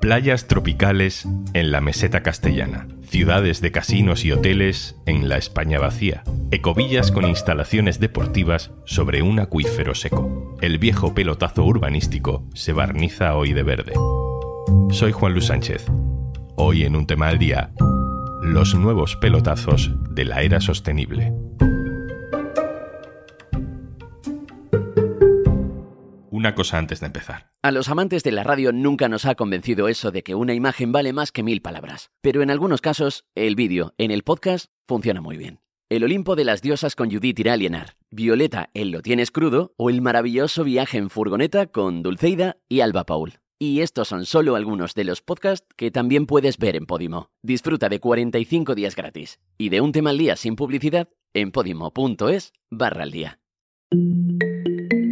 Playas tropicales en la meseta castellana, ciudades de casinos y hoteles en la España vacía, ecovillas con instalaciones deportivas sobre un acuífero seco. El viejo pelotazo urbanístico se barniza hoy de verde. Soy Juan Luis Sánchez. Hoy en un tema al día, los nuevos pelotazos de la era sostenible. Una cosa antes de empezar. A los amantes de la radio nunca nos ha convencido eso de que una imagen vale más que mil palabras. Pero en algunos casos, el vídeo en el podcast funciona muy bien. El Olimpo de las Diosas con Judith Iralienar, Violeta en Lo Tienes Crudo o el maravilloso viaje en furgoneta con Dulceida y Alba Paul. Y estos son solo algunos de los podcasts que también puedes ver en Podimo. Disfruta de 45 días gratis y de un tema al día sin publicidad en podimo.es barra al día.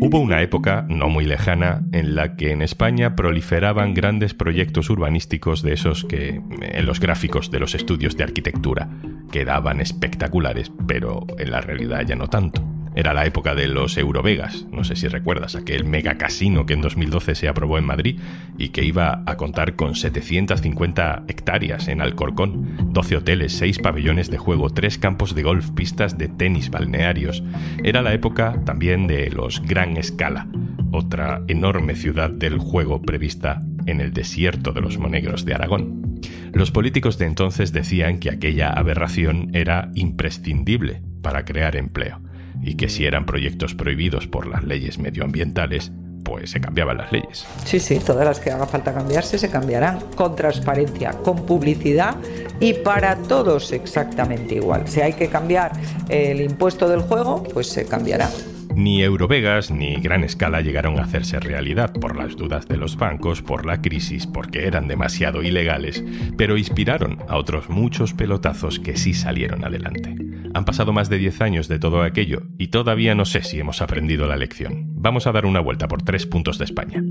Hubo una época, no muy lejana, en la que en España proliferaban grandes proyectos urbanísticos de esos que en los gráficos de los estudios de arquitectura quedaban espectaculares, pero en la realidad ya no tanto. Era la época de los Eurovegas, no sé si recuerdas, aquel mega casino que en 2012 se aprobó en Madrid y que iba a contar con 750 hectáreas en Alcorcón, 12 hoteles, 6 pabellones de juego, 3 campos de golf, pistas de tenis, balnearios. Era la época también de los Gran Escala, otra enorme ciudad del juego prevista en el desierto de los Monegros de Aragón. Los políticos de entonces decían que aquella aberración era imprescindible para crear empleo y que si eran proyectos prohibidos por las leyes medioambientales, pues se cambiaban las leyes. Sí, sí, todas las que haga falta cambiarse se cambiarán con transparencia, con publicidad y para todos exactamente igual. Si hay que cambiar el impuesto del juego, pues se cambiará. Ni Eurovegas ni Gran Escala llegaron a hacerse realidad por las dudas de los bancos, por la crisis, porque eran demasiado ilegales, pero inspiraron a otros muchos pelotazos que sí salieron adelante. Han pasado más de 10 años de todo aquello y todavía no sé si hemos aprendido la lección. Vamos a dar una vuelta por tres puntos de España.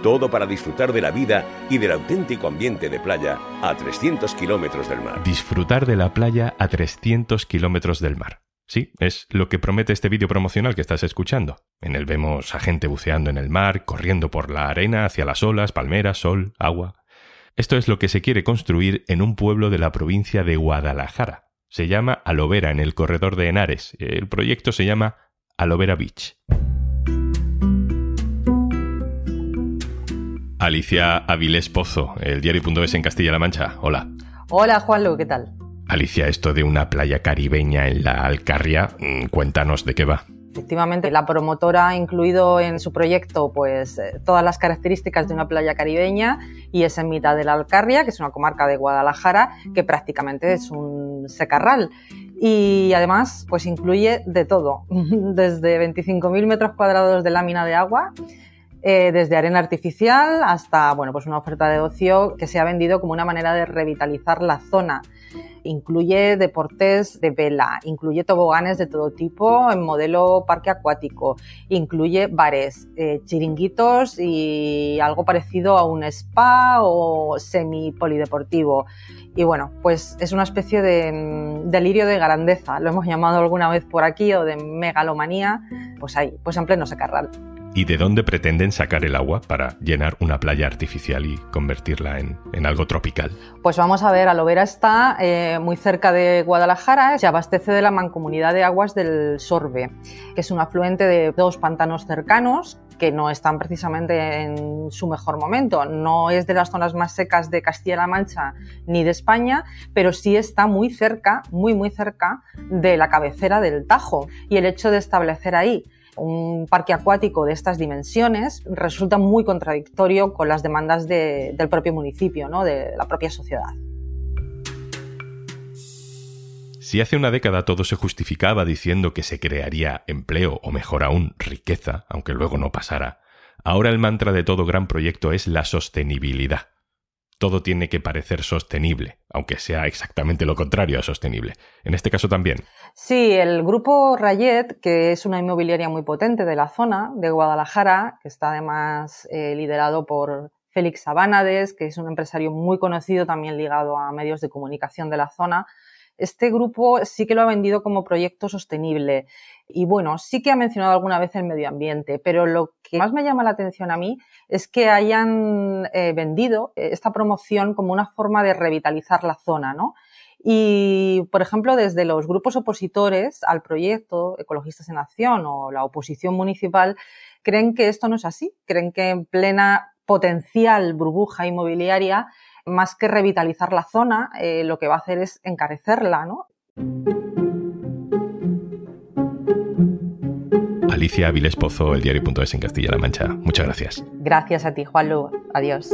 Todo para disfrutar de la vida y del auténtico ambiente de playa a 300 kilómetros del mar. Disfrutar de la playa a 300 kilómetros del mar. Sí, es lo que promete este vídeo promocional que estás escuchando. En él vemos a gente buceando en el mar, corriendo por la arena hacia las olas, palmeras, sol, agua. Esto es lo que se quiere construir en un pueblo de la provincia de Guadalajara. Se llama Alovera en el corredor de Henares. El proyecto se llama Alovera Beach. Alicia Avilés Pozo, el diario.es en Castilla-La Mancha. Hola. Hola Juanlu, ¿qué tal? Alicia, esto de una playa caribeña en la Alcarria, mm, cuéntanos de qué va. Efectivamente, la promotora ha incluido en su proyecto pues, eh, todas las características de una playa caribeña y es en mitad de la Alcarria, que es una comarca de Guadalajara, que prácticamente es un secarral. Y además, pues incluye de todo, desde 25.000 metros cuadrados de lámina de agua, eh, desde arena artificial hasta bueno, pues una oferta de ocio que se ha vendido como una manera de revitalizar la zona. Incluye deportes de vela, incluye toboganes de todo tipo en modelo parque acuático, incluye bares, eh, chiringuitos y algo parecido a un spa o semi polideportivo. Y bueno, pues es una especie de mm, delirio de grandeza, lo hemos llamado alguna vez por aquí, o de megalomanía, pues ahí, pues en pleno secarral y de dónde pretenden sacar el agua para llenar una playa artificial y convertirla en, algo tropical. Pues vamos a ver, Alovera está eh, muy cerca de Guadalajara, se abastece de la mancomunidad de aguas del Sorbe, que es un afluente de dos pantanos cercanos que no están precisamente en su mejor momento. No es de las zonas más secas de Castilla-La Mancha ni de España, pero sí está muy cerca, muy, muy cerca de la cabecera del Tajo. Y el hecho de establecer ahí un parque acuático de estas dimensiones resulta muy contradictorio con las demandas del propio municipio, ¿no? de la propia sociedad. Si hace una década todo se justificaba diciendo que se crearía empleo o mejor aún riqueza, aunque luego no pasara, ahora el mantra de todo gran proyecto es la sostenibilidad todo tiene que parecer sostenible, aunque sea exactamente lo contrario a sostenible. En este caso también. Sí, el grupo Rayet, que es una inmobiliaria muy potente de la zona de Guadalajara, que está además eh, liderado por Félix Abánades, que es un empresario muy conocido también ligado a medios de comunicación de la zona, este grupo sí que lo ha vendido como proyecto sostenible. Y bueno, sí que ha mencionado alguna vez el medio ambiente, pero lo que más me llama la atención a mí es que hayan eh, vendido esta promoción como una forma de revitalizar la zona, ¿no? Y, por ejemplo, desde los grupos opositores al proyecto Ecologistas en Acción o la oposición municipal, creen que esto no es así, creen que en plena potencial burbuja inmobiliaria, más que revitalizar la zona, eh, lo que va a hacer es encarecerla, ¿no? Alicia Avilés Pozo, el diario.es en Castilla-La Mancha. Muchas gracias. Gracias a ti, Juanlu. Adiós.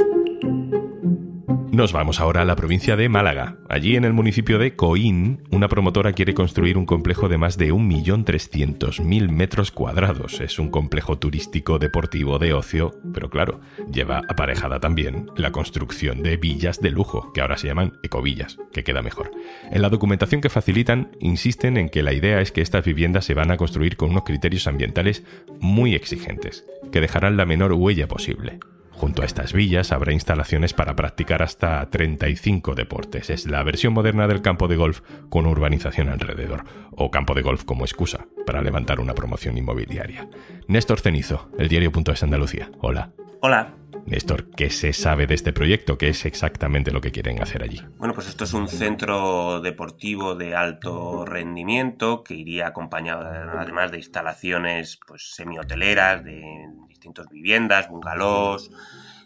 Nos vamos ahora a la provincia de Málaga. Allí en el municipio de Coín, una promotora quiere construir un complejo de más de 1.300.000 metros cuadrados. Es un complejo turístico deportivo de ocio, pero claro, lleva aparejada también la construcción de villas de lujo, que ahora se llaman ecovillas, que queda mejor. En la documentación que facilitan, insisten en que la idea es que estas viviendas se van a construir con unos criterios ambientales muy exigentes, que dejarán la menor huella posible. Junto a estas villas habrá instalaciones para practicar hasta 35 deportes. Es la versión moderna del campo de golf con urbanización alrededor, o campo de golf como excusa para levantar una promoción inmobiliaria. Néstor Cenizo, el diario.es Andalucía. Hola. Hola. Néstor, ¿qué se sabe de este proyecto? ¿Qué es exactamente lo que quieren hacer allí? Bueno, pues esto es un centro deportivo de alto rendimiento que iría acompañado además de instalaciones pues semihoteleras, de distintas viviendas, bungalows.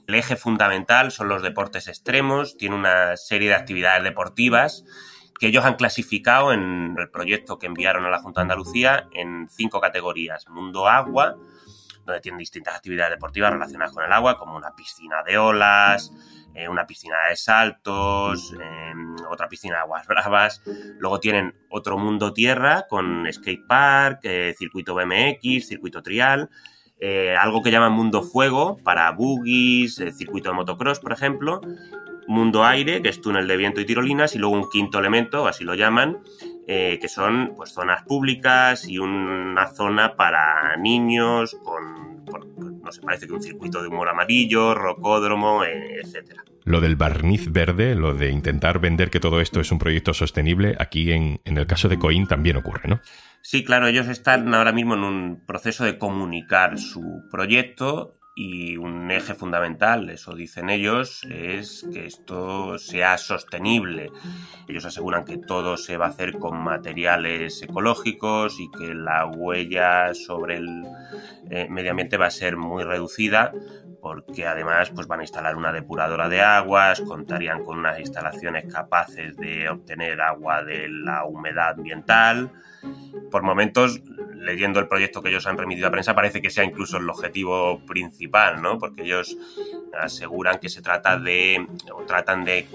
El eje fundamental son los deportes extremos, tiene una serie de actividades deportivas que ellos han clasificado en el proyecto que enviaron a la Junta de Andalucía en cinco categorías. Mundo agua, donde tienen distintas actividades deportivas relacionadas con el agua, como una piscina de olas, eh, una piscina de saltos, em, otra piscina de aguas bravas. Luego tienen otro mundo tierra con skate park, eh, circuito BMX, circuito trial. Eh, algo que llaman mundo fuego para buggies, circuito de motocross, por ejemplo. Mundo aire, que es túnel de viento y tirolinas. Y luego un quinto elemento, así lo llaman, que son pues, zonas públicas y una zona para niños con no sé, parece que un circuito de humor amarillo, rocódromo, eh, etcétera. Lo del barniz verde, lo de intentar vender que todo esto es un proyecto sostenible, aquí en, en el caso de Coin también ocurre, ¿no? Sí, claro, ellos están ahora mismo en un proceso de comunicar su proyecto y un eje fundamental, eso dicen ellos, es que esto sea sostenible. Ellos aseguran que todo se va a hacer con materiales ecológicos y que la huella sobre el eh, medio ambiente va a ser muy reducida porque además pues van a instalar una depuradora de aguas, contarían con unas instalaciones capaces de obtener agua de la humedad ambiental. Por momentos leyendo el proyecto que ellos han remitido a prensa, parece que sea incluso el objetivo principal, ¿no? Porque ellos aseguran que se trata de, o tratan de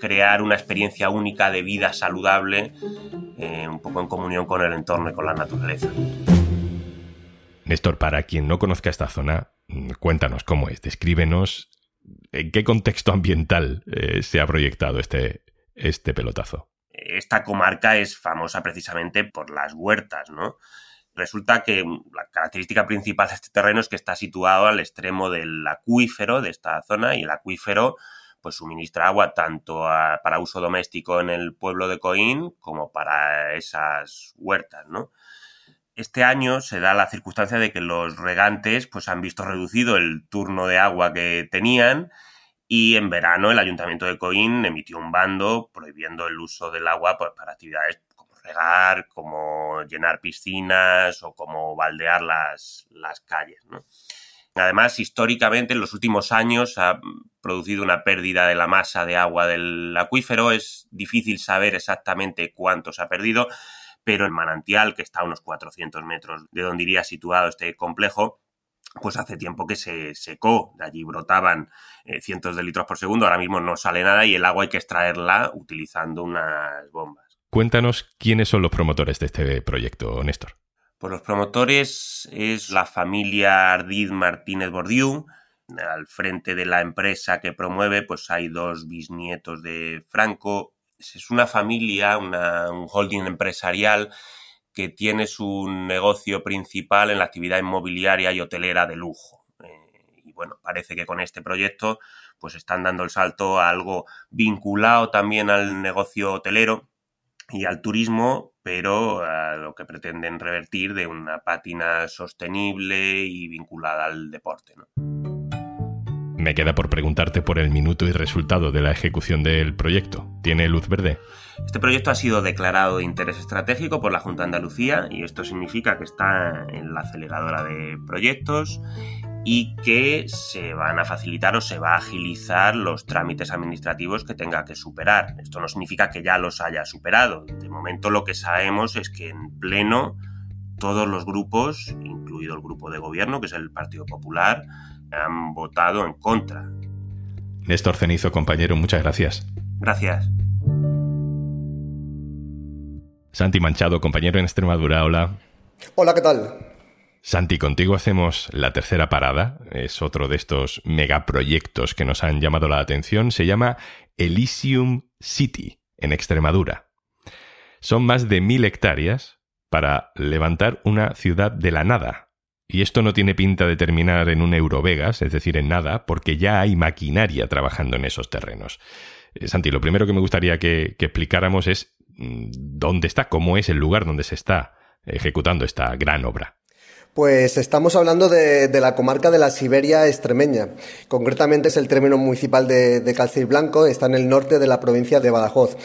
crear una experiencia única de vida saludable, eh, un poco en comunión con el entorno y con la naturaleza. Néstor, para quien no conozca esta zona, cuéntanos cómo es, descríbenos en qué contexto ambiental eh, se ha proyectado este, este pelotazo. Esta comarca es famosa precisamente por las huertas, ¿no? Resulta que la característica principal de este terreno es que está situado al extremo del acuífero de esta zona y el acuífero pues suministra agua tanto para uso doméstico en el pueblo de Coín como para esas huertas, ¿no? Este año se da la circunstancia de que los regantes pues han visto reducido el turno de agua que tenían y en verano el ayuntamiento de Coín emitió un bando prohibiendo el uso del agua pues, para actividades regar, como llenar piscinas o como baldear las, las calles. Además, históricamente, en los últimos años ha producido una pérdida de la masa de agua del acuífero. Es difícil saber exactamente cuánto se ha perdido, pero el manantial, que está a unos 400 metros de donde iría situado este complejo, pues hace tiempo que se secó. De allí brotaban eh, cientos de litros por segundo. Ahora mismo no sale nada y el agua hay que extraerla utilizando unas bombas. Cuéntanos quiénes son los promotores de este proyecto, Néstor. Pues los promotores es la familia Ardid Martínez Bordiú. Al frente de la empresa que promueve, pues hay dos bisnietos de Franco. Es una familia, un holding empresarial que tiene su negocio principal en la actividad inmobiliaria y hotelera de lujo. Eh, y bueno, parece que con este proyecto pues están dando el salto a algo vinculado también al negocio hotelero y al turismo, pero a lo que pretenden revertir de una pátina sostenible y vinculada al deporte. Me queda por preguntarte por el minuto y resultado de la ejecución del proyecto. ¿Tiene luz verde? Este proyecto ha sido declarado de interés estratégico por la Junta de Andalucía y esto significa que está en la aceleradora de proyectos y que se van a facilitar o se va a agilizar los trámites administrativos que tenga que superar. Esto no significa que ya los haya superado. De momento lo que sabemos es que en pleno todos los grupos, incluido el grupo de gobierno, que es el Partido Popular, han votado en contra. Néstor Cenizo, compañero, muchas gracias. Gracias. Santi Manchado, compañero en Extremadura, hola. Hola, ¿qué tal? Santi, contigo hacemos la tercera parada. Es otro de estos megaproyectos que nos han llamado la atención. Se llama Elysium City, en Extremadura. Son más de mil hectáreas para levantar una ciudad de la nada. Y esto no tiene pinta de terminar en un Eurovegas, es decir, en nada, porque ya hay maquinaria trabajando en esos terrenos. Eh, Santi, lo primero que me gustaría que, explicáramos es mm, dónde está, cómo es el lugar donde se está ejecutando esta gran obra. Pues estamos hablando de, la comarca de la Siberia extremeña. Concretamente es el término municipal de, de Blanco, está en el norte de la provincia de Badajoz.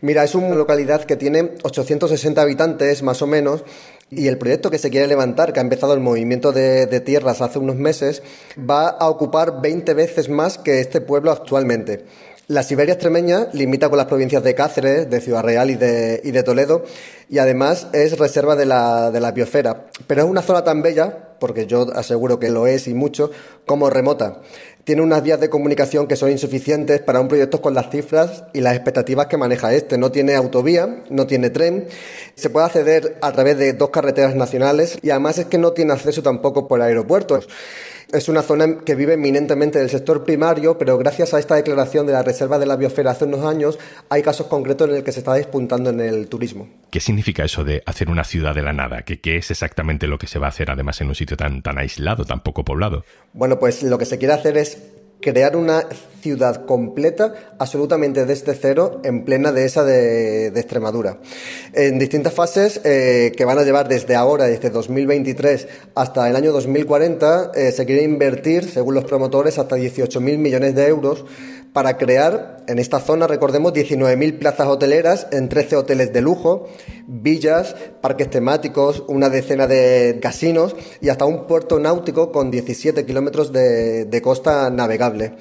Mira, es una localidad que tiene 860 habitantes más o menos y el proyecto que se quiere levantar, que ha empezado el movimiento de, tierras hace unos meses, va a ocupar 20 veces más que este pueblo actualmente. La Siberia extremeña limita con las provincias de Cáceres, de Ciudad Real y de, y de Toledo y además es reserva de la, de la biosfera. Pero es una zona tan bella, porque yo aseguro que lo es y mucho, como remota. Tiene unas vías de comunicación que son insuficientes para un proyecto con las cifras y las expectativas que maneja este. No tiene autovía, no tiene tren, se puede acceder a través de dos carreteras nacionales y además es que no tiene acceso tampoco por aeropuertos. Es una zona que vive eminentemente del sector primario, pero gracias a esta declaración de la Reserva de la Biosfera hace unos años, hay casos concretos en el que se está despuntando en el turismo. ¿Qué significa eso de hacer una ciudad de la nada? ¿Qué, ¿Qué, es exactamente lo que se va a hacer además en un sitio tan, tan aislado, tan poco poblado? Bueno, pues lo que se quiere hacer es crear una ciudad completa absolutamente desde cero en plena dehesa de, de Extremadura. En distintas fases eh, que van a llevar desde ahora, desde 2023 hasta el año 2040, eh, se quiere invertir, según los promotores, hasta 18.000 millones de euros para crear en esta zona, recordemos, 19.000 plazas hoteleras en 13 hoteles de lujo, villas, parques temáticos, una decena de casinos y hasta un puerto náutico con 17 kilómetros de, costa navegable.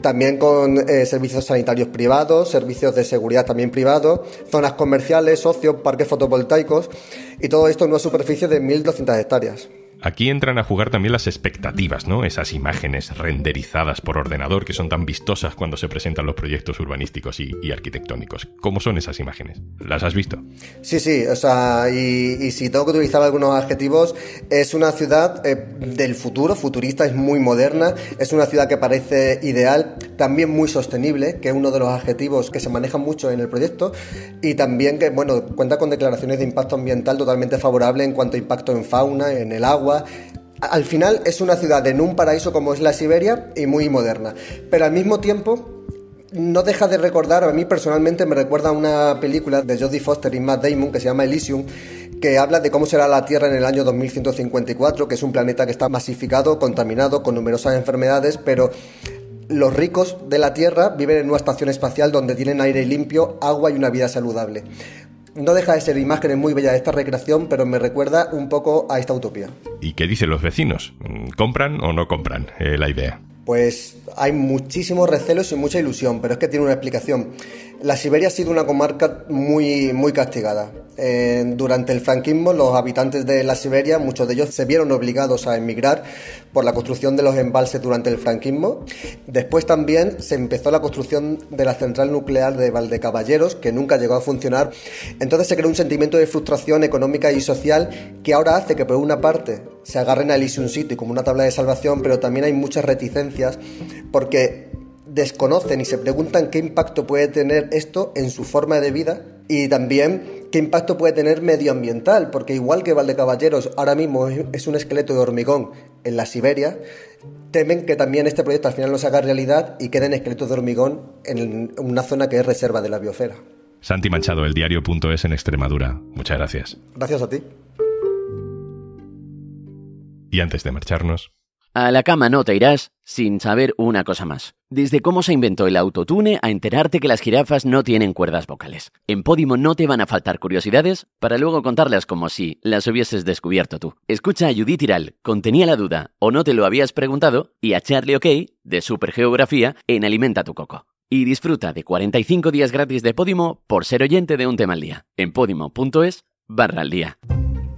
También con eh, servicios sanitarios privados, servicios de seguridad también privados, zonas comerciales, socios, parques fotovoltaicos y todo esto en una superficie de 1.200 hectáreas. Aquí entran a jugar también las expectativas, ¿no? Esas imágenes renderizadas por ordenador que son tan vistosas cuando se presentan los proyectos urbanísticos y, arquitectónicos. ¿Cómo son esas imágenes? ¿Las has visto? Sí, sí, o sea, y, si tengo que utilizar algunos adjetivos, es una ciudad eh, del futuro, futurista, es muy moderna, es una ciudad que parece ideal, también muy sostenible, que es uno de los adjetivos que se manejan mucho en el proyecto, y también que, bueno, cuenta con declaraciones de impacto ambiental totalmente favorable en cuanto a impacto en fauna, en el agua, al final es una ciudad en un paraíso como es la Siberia y muy moderna. Pero al mismo tiempo no deja de recordar, a mí personalmente me recuerda una película de Jodie Foster y Matt Damon que se llama Elysium, que habla de cómo será la Tierra en el año 2154, que es un planeta que está masificado, contaminado, con numerosas enfermedades, pero los ricos de la Tierra viven en una estación espacial donde tienen aire limpio, agua y una vida saludable. No deja de ser imágenes muy bellas de esta recreación, pero me recuerda un poco a esta utopía. ¿Y qué dicen los vecinos? ¿Compran o no compran eh, la idea? Pues hay muchísimos recelos y mucha ilusión, pero es que tiene una explicación. La Siberia ha sido una comarca muy, muy castigada. durante el franquismo, los habitantes de la Siberia, muchos de ellos se vieron obligados a emigrar por la construcción de los embalses durante el franquismo. Después también se empezó la construcción de la central nuclear de Valdecaballeros, que nunca llegó a funcionar. Entonces se creó un sentimiento de frustración económica y social que ahora hace que, por una parte, se agarren a Elysium City como una tabla de salvación, pero también hay muchas reticencias porque desconocen y se preguntan qué impacto puede tener esto en su forma de vida y también qué impacto puede tener medioambiental, porque igual que Valdecaballeros ahora mismo es un esqueleto de hormigón en la Siberia, temen que también este proyecto al final no se haga realidad y queden esqueletos de hormigón en una zona que es reserva de la biosfera. Santi Manchado, el diario.es en Extremadura. Muchas gracias. Gracias a ti. Y antes de marcharnos... A la cama no te irás sin saber una cosa más. Desde cómo se inventó el autotune a enterarte que las jirafas no tienen cuerdas vocales. En Podimo no te van a faltar curiosidades para luego contarlas como si las hubieses descubierto tú. Escucha a Judith Tiral, contenía la duda o no te lo habías preguntado, y a Charlie OK de Supergeografía en Alimenta tu Coco. Y disfruta de 45 días gratis de Podimo por ser oyente de un tema al día. En podimo.es barra al día.